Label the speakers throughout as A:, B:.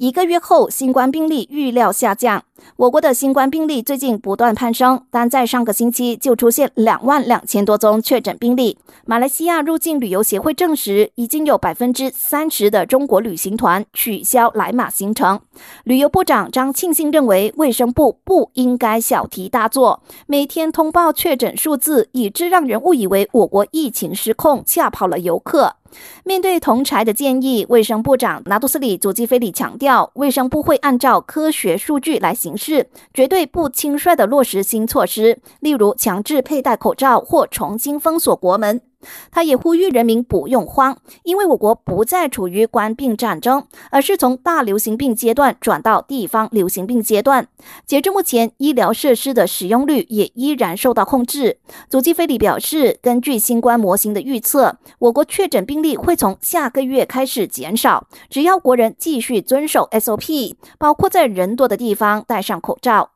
A: 一个月后，新冠病例预料下降。我国的新冠病例最近不断攀升，但在上个星期就出现两万两千多宗确诊病例。马来西亚入境旅游协会证实，已经有百分之三十的中国旅行团取消来马行程。旅游部长张庆信认为，卫生部不应该小题大做，每天通报确诊数字，以致让人误以为我国疫情失控，吓跑了游客。面对同柴的建议，卫生部长拿杜斯里祖基菲里强调，卫生部会按照科学数据来行事，绝对不轻率地落实新措施，例如强制佩戴口罩或重新封锁国门。他也呼吁人民不用慌，因为我国不再处于官病战争，而是从大流行病阶段转到地方流行病阶段。截至目前，医疗设施的使用率也依然受到控制。祖基菲里表示，根据新冠模型的预测，我国确诊病例会从下个月开始减少，只要国人继续遵守 SOP，包括在人多的地方戴上口罩。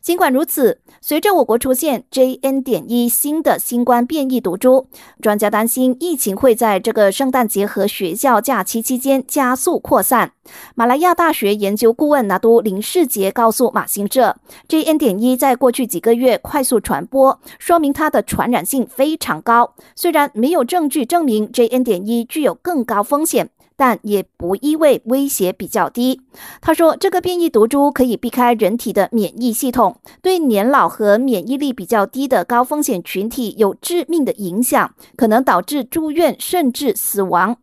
A: 尽管如此，随着我国出现 JN. 点一新的新冠变异毒株，专家担心疫情会在这个圣诞节和学校假期期间加速扩散。马来亚大学研究顾问拿督林世杰告诉马新社，JN. 点一在过去几个月快速传播，说明它的传染性非常高。虽然没有证据证明 JN. 点一具有更高风险。但也不意味威胁比较低。他说，这个变异毒株可以避开人体的免疫系统，对年老和免疫力比较低的高风险群体有致命的影响，可能导致住院甚至死亡。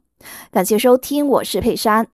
A: 感谢收听，我是佩珊。